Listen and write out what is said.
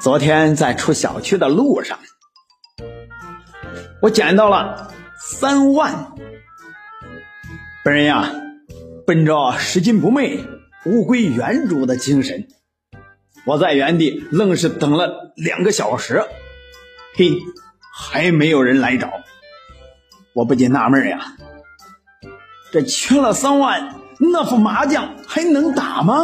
昨天在出小区的路上，我捡到了三万。本人呀，本着拾金不昧、物归原主的精神，我在原地愣是等了两个小时，嘿，还没有人来找。我不禁纳闷呀，这缺了三万，那副麻将还能打吗？